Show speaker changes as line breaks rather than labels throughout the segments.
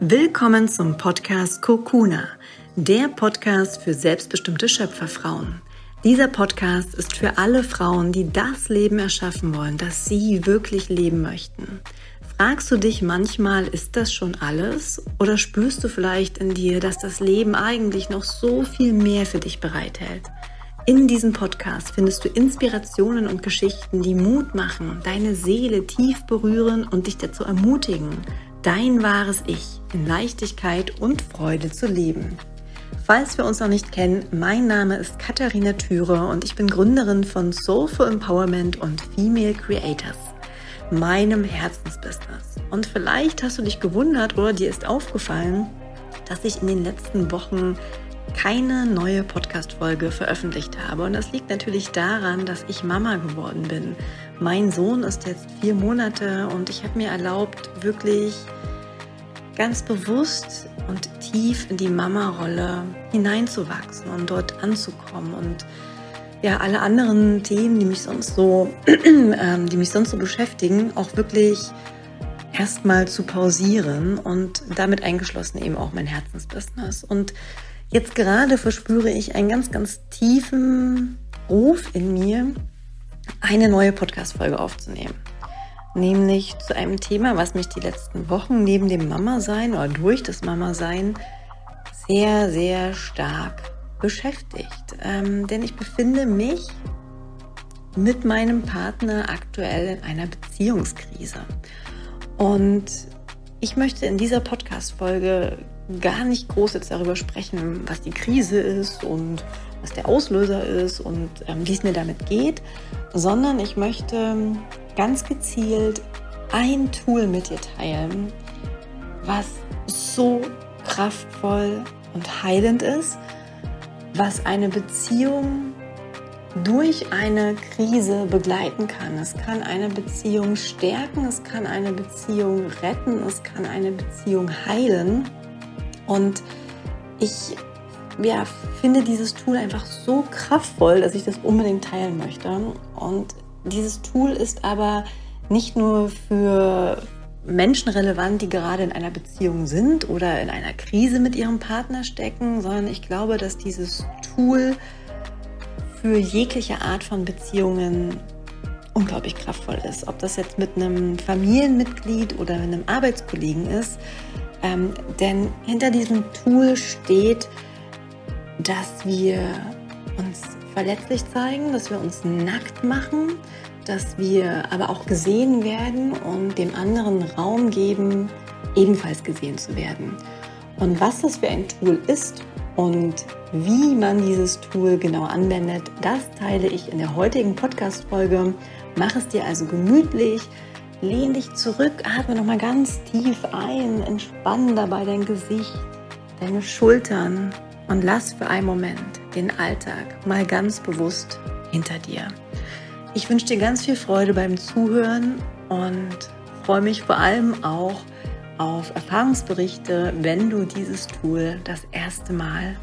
Willkommen zum Podcast Kokuna, der Podcast für selbstbestimmte Schöpferfrauen. Dieser Podcast ist für alle Frauen, die das Leben erschaffen wollen, das sie wirklich leben möchten. Fragst du dich manchmal, ist das schon alles? Oder spürst du vielleicht in dir, dass das Leben eigentlich noch so viel mehr für dich bereithält? In diesem Podcast findest du Inspirationen und Geschichten, die Mut machen, deine Seele tief berühren und dich dazu ermutigen, dein wahres Ich in Leichtigkeit und Freude zu leben. Falls wir uns noch nicht kennen, mein Name ist Katharina Thüre und ich bin Gründerin von Soulful Empowerment und Female Creators, meinem Herzensbusiness. Und vielleicht hast du dich gewundert oder dir ist aufgefallen, dass ich in den letzten Wochen keine neue Podcast-Folge veröffentlicht habe. Und das liegt natürlich daran, dass ich Mama geworden bin. Mein Sohn ist jetzt vier Monate und ich habe mir erlaubt, wirklich ganz bewusst und tief in die Mama-Rolle hineinzuwachsen und dort anzukommen und ja, alle anderen Themen, die mich sonst so, ähm, die mich sonst so beschäftigen, auch wirklich erstmal zu pausieren und damit eingeschlossen eben auch mein Herzensbusiness. Und jetzt gerade verspüre ich einen ganz, ganz tiefen Ruf in mir, eine neue Podcast-Folge aufzunehmen nämlich zu einem Thema, was mich die letzten Wochen neben dem Mama-Sein oder durch das Mama-Sein sehr, sehr stark beschäftigt. Ähm, denn ich befinde mich mit meinem Partner aktuell in einer Beziehungskrise. Und ich möchte in dieser Podcast-Folge gar nicht groß jetzt darüber sprechen, was die Krise ist und was der Auslöser ist und ähm, wie es mir damit geht, sondern ich möchte ganz gezielt ein Tool mit dir teilen, was so kraftvoll und heilend ist, was eine Beziehung durch eine Krise begleiten kann. Es kann eine Beziehung stärken, es kann eine Beziehung retten, es kann eine Beziehung heilen. Und ich ja, finde dieses Tool einfach so kraftvoll, dass ich das unbedingt teilen möchte. Und dieses Tool ist aber nicht nur für Menschen relevant, die gerade in einer Beziehung sind oder in einer Krise mit ihrem Partner stecken, sondern ich glaube, dass dieses Tool für jegliche Art von Beziehungen unglaublich kraftvoll ist. Ob das jetzt mit einem Familienmitglied oder einem Arbeitskollegen ist. Ähm, denn hinter diesem Tool steht, dass wir uns verletzlich zeigen, dass wir uns nackt machen, dass wir aber auch gesehen werden und dem anderen Raum geben, ebenfalls gesehen zu werden. Und was das für ein Tool ist und wie man dieses Tool genau anwendet, das teile ich in der heutigen Podcast-Folge. Mach es dir also gemütlich, lehn dich zurück, atme nochmal ganz tief ein, entspann dabei dein Gesicht, deine Schultern und lass für einen Moment den Alltag mal ganz bewusst hinter dir. Ich wünsche dir ganz viel Freude beim Zuhören und freue mich vor allem auch auf Erfahrungsberichte, wenn du dieses Tool das erste Mal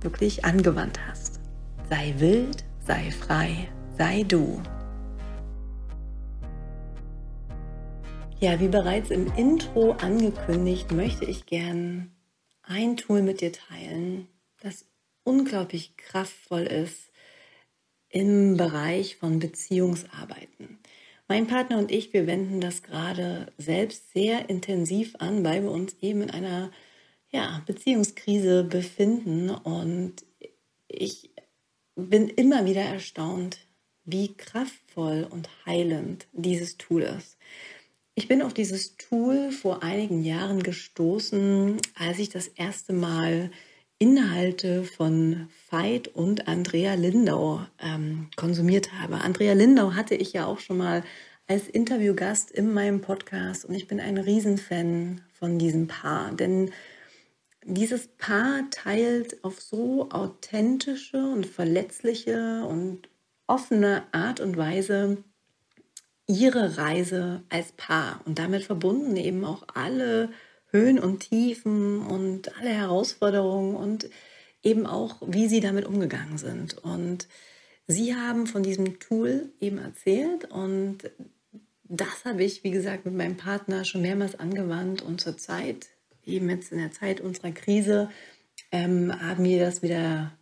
wirklich angewandt hast. Sei wild, sei frei, sei du. Ja, wie bereits im Intro angekündigt, möchte ich gern ein Tool mit dir teilen, das unglaublich kraftvoll ist im Bereich von Beziehungsarbeiten. Mein Partner und ich, wir wenden das gerade selbst sehr intensiv an, weil wir uns eben in einer ja, Beziehungskrise befinden. Und ich bin immer wieder erstaunt, wie kraftvoll und heilend dieses Tool ist. Ich bin auf dieses Tool vor einigen Jahren gestoßen, als ich das erste Mal Inhalte von Veit und Andrea Lindau ähm, konsumiert habe. Andrea Lindau hatte ich ja auch schon mal als Interviewgast in meinem Podcast und ich bin ein Riesenfan von diesem Paar, denn dieses Paar teilt auf so authentische und verletzliche und offene Art und Weise ihre Reise als Paar und damit verbunden eben auch alle Höhen und Tiefen und alle Herausforderungen und eben auch, wie sie damit umgegangen sind. Und sie haben von diesem Tool eben erzählt und das habe ich, wie gesagt, mit meinem Partner schon mehrmals angewandt und zurzeit eben jetzt in der Zeit unserer Krise ähm, haben wir das wieder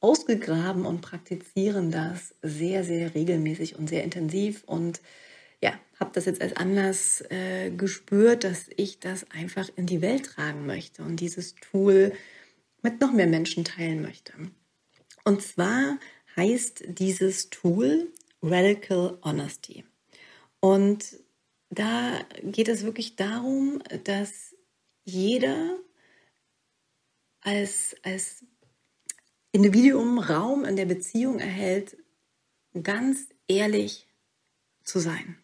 ausgegraben und praktizieren das sehr, sehr regelmäßig und sehr intensiv. Und habe das jetzt als Anlass äh, gespürt, dass ich das einfach in die Welt tragen möchte und dieses Tool mit noch mehr Menschen teilen möchte. Und zwar heißt dieses Tool Radical Honesty. Und da geht es wirklich darum, dass jeder als, als Individuum Raum in der Beziehung erhält, ganz ehrlich zu sein.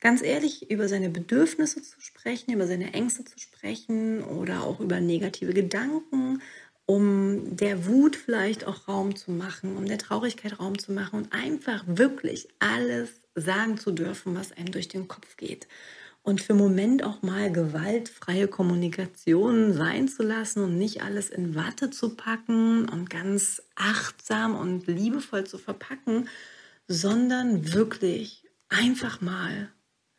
Ganz ehrlich über seine Bedürfnisse zu sprechen, über seine Ängste zu sprechen oder auch über negative Gedanken, um der Wut vielleicht auch Raum zu machen, um der Traurigkeit Raum zu machen und einfach wirklich alles sagen zu dürfen, was einem durch den Kopf geht. Und für einen Moment auch mal gewaltfreie Kommunikation sein zu lassen und nicht alles in Watte zu packen und ganz achtsam und liebevoll zu verpacken, sondern wirklich einfach mal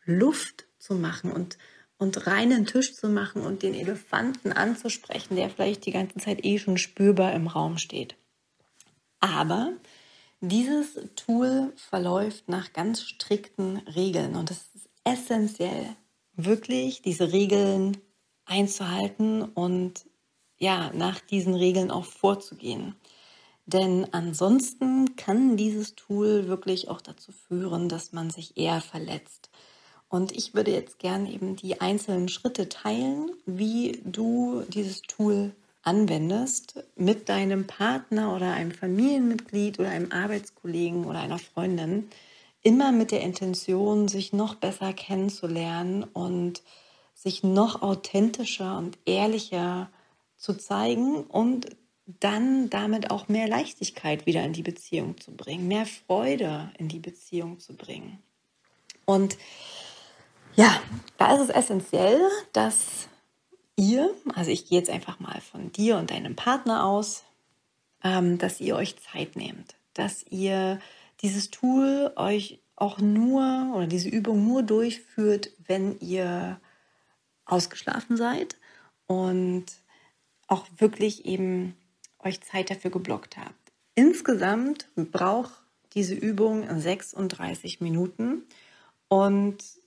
Luft zu machen und, und reinen Tisch zu machen und den Elefanten anzusprechen, der vielleicht die ganze Zeit eh schon spürbar im Raum steht. Aber dieses Tool verläuft nach ganz strikten Regeln und es ist essentiell, wirklich diese Regeln einzuhalten und ja, nach diesen Regeln auch vorzugehen. Denn ansonsten kann dieses Tool wirklich auch dazu führen, dass man sich eher verletzt. Und ich würde jetzt gerne eben die einzelnen Schritte teilen, wie du dieses Tool anwendest mit deinem Partner oder einem Familienmitglied oder einem Arbeitskollegen oder einer Freundin, immer mit der Intention, sich noch besser kennenzulernen und sich noch authentischer und ehrlicher zu zeigen und dann damit auch mehr Leichtigkeit wieder in die Beziehung zu bringen, mehr Freude in die Beziehung zu bringen. Und ja, da ist es essentiell, dass ihr, also ich gehe jetzt einfach mal von dir und deinem Partner aus, ähm, dass ihr euch Zeit nehmt, dass ihr dieses Tool euch auch nur oder diese Übung nur durchführt, wenn ihr ausgeschlafen seid und auch wirklich eben euch Zeit dafür geblockt habt. Insgesamt braucht diese Übung 36 Minuten und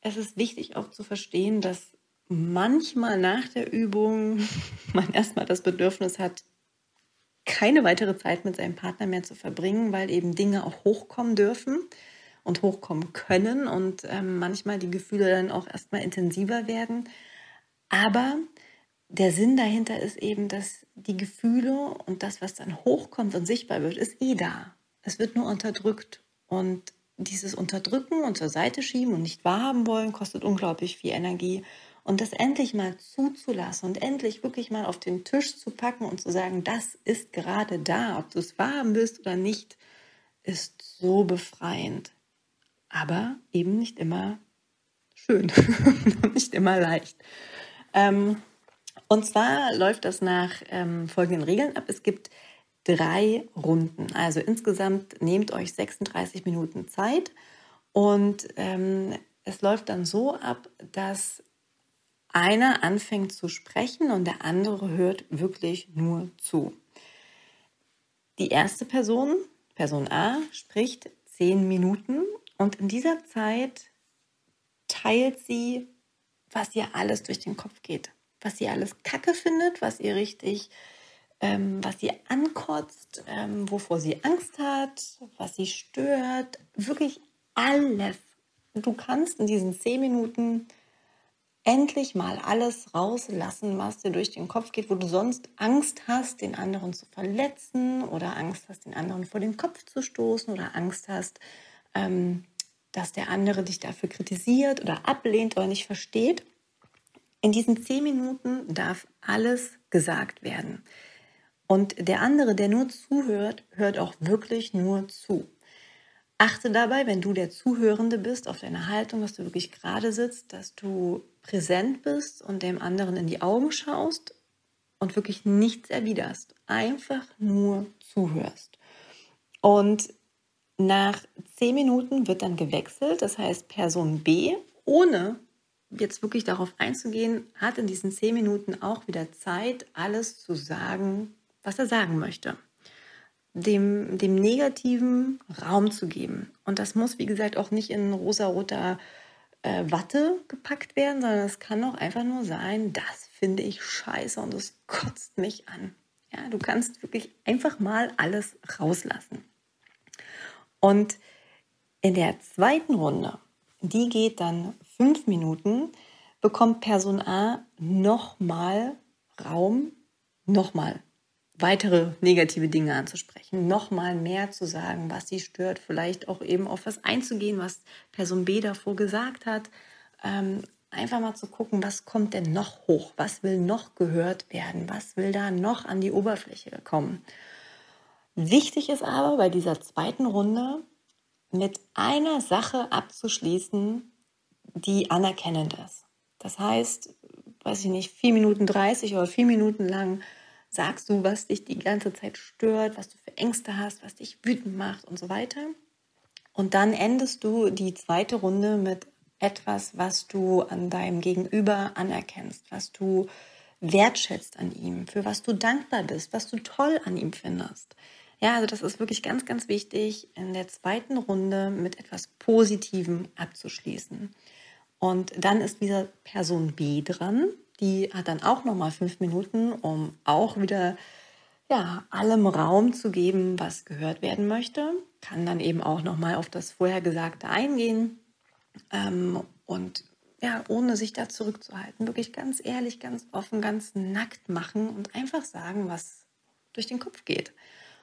es ist wichtig auch zu verstehen, dass manchmal nach der Übung man erstmal das Bedürfnis hat, keine weitere Zeit mit seinem Partner mehr zu verbringen, weil eben Dinge auch hochkommen dürfen und hochkommen können und ähm, manchmal die Gefühle dann auch erstmal intensiver werden. Aber der Sinn dahinter ist eben, dass die Gefühle und das, was dann hochkommt und sichtbar wird, ist eh da. Es wird nur unterdrückt. Und dieses Unterdrücken und zur Seite schieben und nicht wahrhaben wollen, kostet unglaublich viel Energie. Und das endlich mal zuzulassen und endlich wirklich mal auf den Tisch zu packen und zu sagen, das ist gerade da, ob du es wahrhaben willst oder nicht, ist so befreiend. Aber eben nicht immer schön nicht immer leicht. Ähm, und zwar läuft das nach ähm, folgenden Regeln ab. Es gibt drei Runden. Also insgesamt nehmt euch 36 Minuten Zeit und ähm, es läuft dann so ab, dass einer anfängt zu sprechen und der andere hört wirklich nur zu. Die erste Person, Person A, spricht zehn Minuten und in dieser Zeit teilt sie, was ihr alles durch den Kopf geht, was sie alles Kacke findet, was ihr richtig, ähm, was sie ankotzt, ähm, wovor sie Angst hat, was sie stört, wirklich alles. Du kannst in diesen zehn Minuten endlich mal alles rauslassen, was dir durch den Kopf geht, wo du sonst Angst hast, den anderen zu verletzen oder Angst hast, den anderen vor den Kopf zu stoßen oder Angst hast, ähm, dass der andere dich dafür kritisiert oder ablehnt oder nicht versteht. In diesen zehn Minuten darf alles gesagt werden. Und der andere, der nur zuhört, hört auch wirklich nur zu. Achte dabei, wenn du der Zuhörende bist, auf deine Haltung, dass du wirklich gerade sitzt, dass du präsent bist und dem anderen in die Augen schaust und wirklich nichts erwiderst. Einfach nur zuhörst. Und nach zehn Minuten wird dann gewechselt. Das heißt, Person B, ohne jetzt wirklich darauf einzugehen, hat in diesen zehn Minuten auch wieder Zeit, alles zu sagen, was er sagen möchte. Dem, dem Negativen Raum zu geben. Und das muss, wie gesagt, auch nicht in rosa-roter äh, Watte gepackt werden, sondern es kann auch einfach nur sein, das finde ich scheiße und es kotzt mich an. Ja, du kannst wirklich einfach mal alles rauslassen. Und in der zweiten Runde, die geht dann fünf Minuten, bekommt Person A nochmal Raum, nochmal weitere negative Dinge anzusprechen, nochmal mehr zu sagen, was sie stört, vielleicht auch eben auf was einzugehen, was Person B davor gesagt hat. Ähm, einfach mal zu gucken, was kommt denn noch hoch, was will noch gehört werden, was will da noch an die Oberfläche kommen. Wichtig ist aber bei dieser zweiten Runde mit einer Sache abzuschließen, die anerkennend ist. Das heißt, weiß ich nicht, vier Minuten 30 oder vier Minuten lang sagst du, was dich die ganze Zeit stört, was du für Ängste hast, was dich wütend macht und so weiter. Und dann endest du die zweite Runde mit etwas, was du an deinem Gegenüber anerkennst, was du wertschätzt an ihm, für was du dankbar bist, was du toll an ihm findest. Ja, also das ist wirklich ganz, ganz wichtig, in der zweiten Runde mit etwas Positivem abzuschließen. Und dann ist wieder Person B dran. Die hat dann auch nochmal fünf Minuten, um auch wieder ja, allem Raum zu geben, was gehört werden möchte. Kann dann eben auch nochmal auf das Vorhergesagte eingehen ähm, und ja, ohne sich da zurückzuhalten, wirklich ganz ehrlich, ganz offen, ganz nackt machen und einfach sagen, was durch den Kopf geht.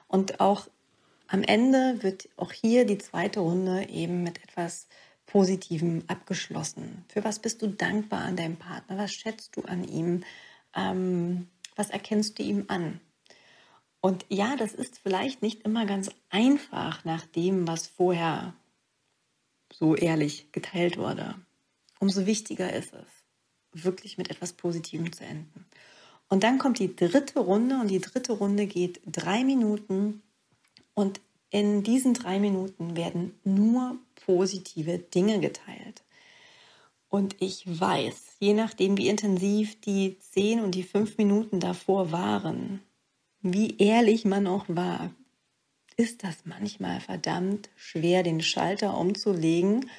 Und auch am Ende wird auch hier die zweite Runde eben mit etwas Positivem abgeschlossen. Für was bist du dankbar an deinem Partner? Was schätzt du an ihm? Ähm, was erkennst du ihm an? Und ja, das ist vielleicht nicht immer ganz einfach nach dem, was vorher so ehrlich geteilt wurde, umso wichtiger ist es, wirklich mit etwas Positivem zu enden. Und dann kommt die dritte Runde und die dritte Runde geht drei Minuten und in diesen drei Minuten werden nur positive Dinge geteilt. Und ich weiß, je nachdem, wie intensiv die zehn und die fünf Minuten davor waren, wie ehrlich man auch war, ist das manchmal verdammt schwer, den Schalter umzulegen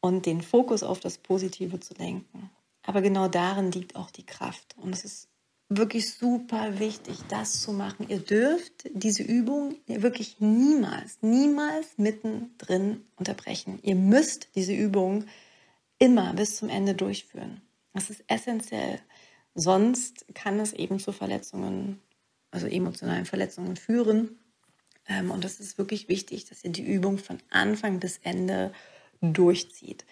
und den Fokus auf das Positive zu lenken. Aber genau darin liegt auch die Kraft. Und es ist wirklich super wichtig, das zu machen. Ihr dürft diese Übung wirklich niemals, niemals mittendrin unterbrechen. Ihr müsst diese Übung immer bis zum Ende durchführen. Das ist essentiell. Sonst kann es eben zu Verletzungen, also emotionalen Verletzungen führen. Ähm, und das ist wirklich wichtig, dass ihr die Übung von Anfang bis Ende durchzieht.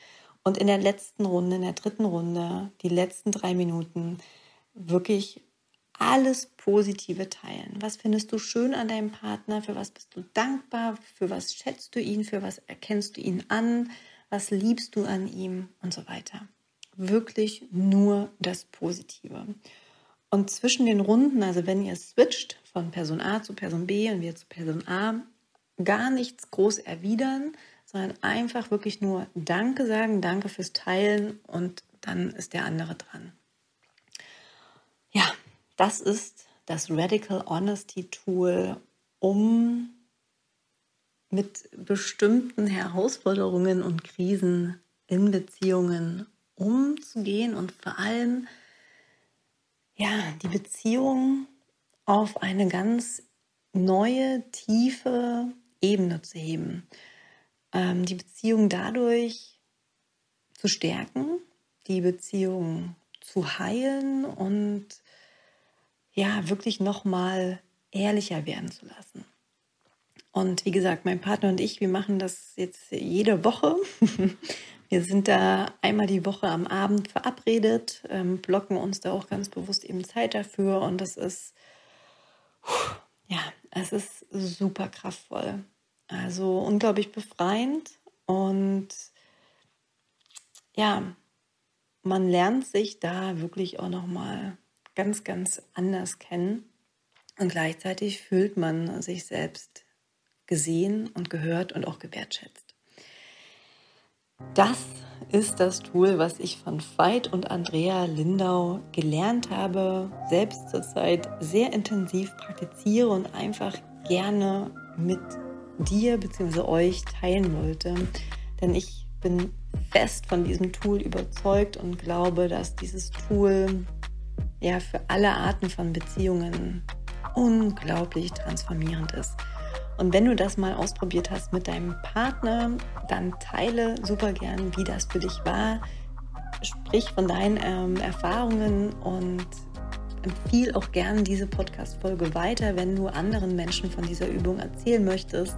Und in der letzten Runde, in der dritten Runde, die letzten drei Minuten, wirklich alles Positive teilen. Was findest du schön an deinem Partner? Für was bist du dankbar? Für was schätzt du ihn? Für was erkennst du ihn an? Was liebst du an ihm? Und so weiter. Wirklich nur das Positive. Und zwischen den Runden, also wenn ihr switcht von Person A zu Person B und wir zu Person A, gar nichts groß erwidern, sondern einfach wirklich nur Danke sagen, Danke fürs Teilen und dann ist der andere dran. Ja, das ist das Radical Honesty Tool, um mit bestimmten Herausforderungen und Krisen in Beziehungen umzugehen und vor allem ja, die Beziehung auf eine ganz neue, tiefe Ebene zu heben. Ähm, die Beziehung dadurch zu stärken, die Beziehung zu heilen und ja, wirklich nochmal ehrlicher werden zu lassen. Und wie gesagt, mein Partner und ich, wir machen das jetzt jede Woche. Wir sind da einmal die Woche am Abend verabredet, ähm, blocken uns da auch ganz bewusst eben Zeit dafür und das ist, ja, es ist super kraftvoll. Also unglaublich befreiend und ja, man lernt sich da wirklich auch nochmal ganz, ganz anders kennen und gleichzeitig fühlt man sich selbst gesehen und gehört und auch gewertschätzt. Das ist das Tool, was ich von Veit und Andrea Lindau gelernt habe, selbst zurzeit sehr intensiv praktiziere und einfach gerne mit dir bzw. euch teilen wollte. Denn ich bin fest von diesem Tool überzeugt und glaube, dass dieses Tool ja für alle Arten von Beziehungen unglaublich transformierend ist. Und wenn du das mal ausprobiert hast mit deinem Partner, dann teile super gern, wie das für dich war. Sprich von deinen ähm, Erfahrungen und empfiehl auch gern diese Podcast-Folge weiter, wenn du anderen Menschen von dieser Übung erzählen möchtest.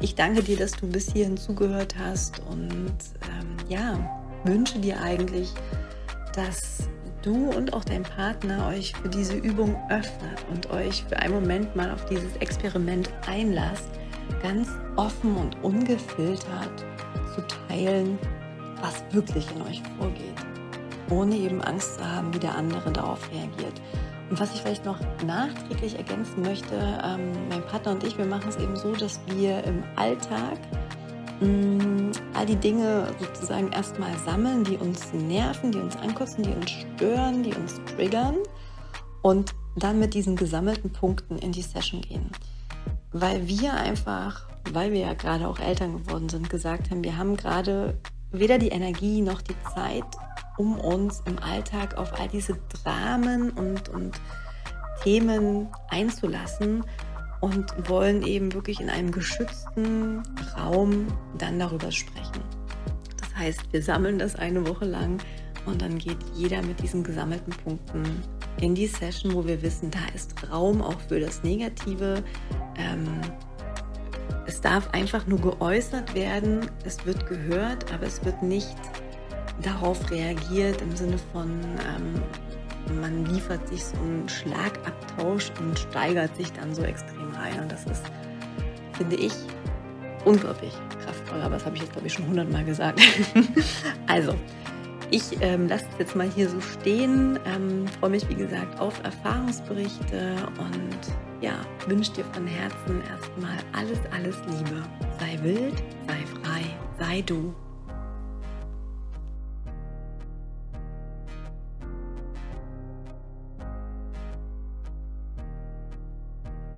Ich danke dir, dass du bis hierhin zugehört hast und ähm, ja, wünsche dir eigentlich, dass du und auch dein Partner euch für diese Übung öffnet und euch für einen Moment mal auf dieses Experiment einlasst, ganz offen und ungefiltert zu teilen, was wirklich in euch vorgeht, ohne eben Angst zu haben, wie der andere darauf reagiert. Und was ich vielleicht noch nachträglich ergänzen möchte, ähm, mein Partner und ich, wir machen es eben so, dass wir im Alltag all die Dinge sozusagen erstmal sammeln, die uns nerven, die uns ankosten, die uns stören, die uns triggern und dann mit diesen gesammelten Punkten in die Session gehen. Weil wir einfach, weil wir ja gerade auch Eltern geworden sind, gesagt haben, wir haben gerade weder die Energie noch die Zeit, um uns im Alltag auf all diese Dramen und, und Themen einzulassen und wollen eben wirklich in einem geschützten Raum dann darüber sprechen. Das heißt, wir sammeln das eine Woche lang und dann geht jeder mit diesen gesammelten Punkten in die Session, wo wir wissen, da ist Raum auch für das Negative. Ähm, es darf einfach nur geäußert werden, es wird gehört, aber es wird nicht darauf reagiert im Sinne von, ähm, man liefert sich so einen Schlagabtausch und steigert sich dann so extrem rein. Und das ist, finde ich, unglaublich kraftvoll. Aber das habe ich jetzt, glaube ich, schon hundertmal gesagt. also, ich ähm, lasse es jetzt mal hier so stehen. Ähm, Freue mich, wie gesagt, auf Erfahrungsberichte und ja, wünsche dir von Herzen erstmal alles, alles Liebe. Sei wild, sei frei, sei du.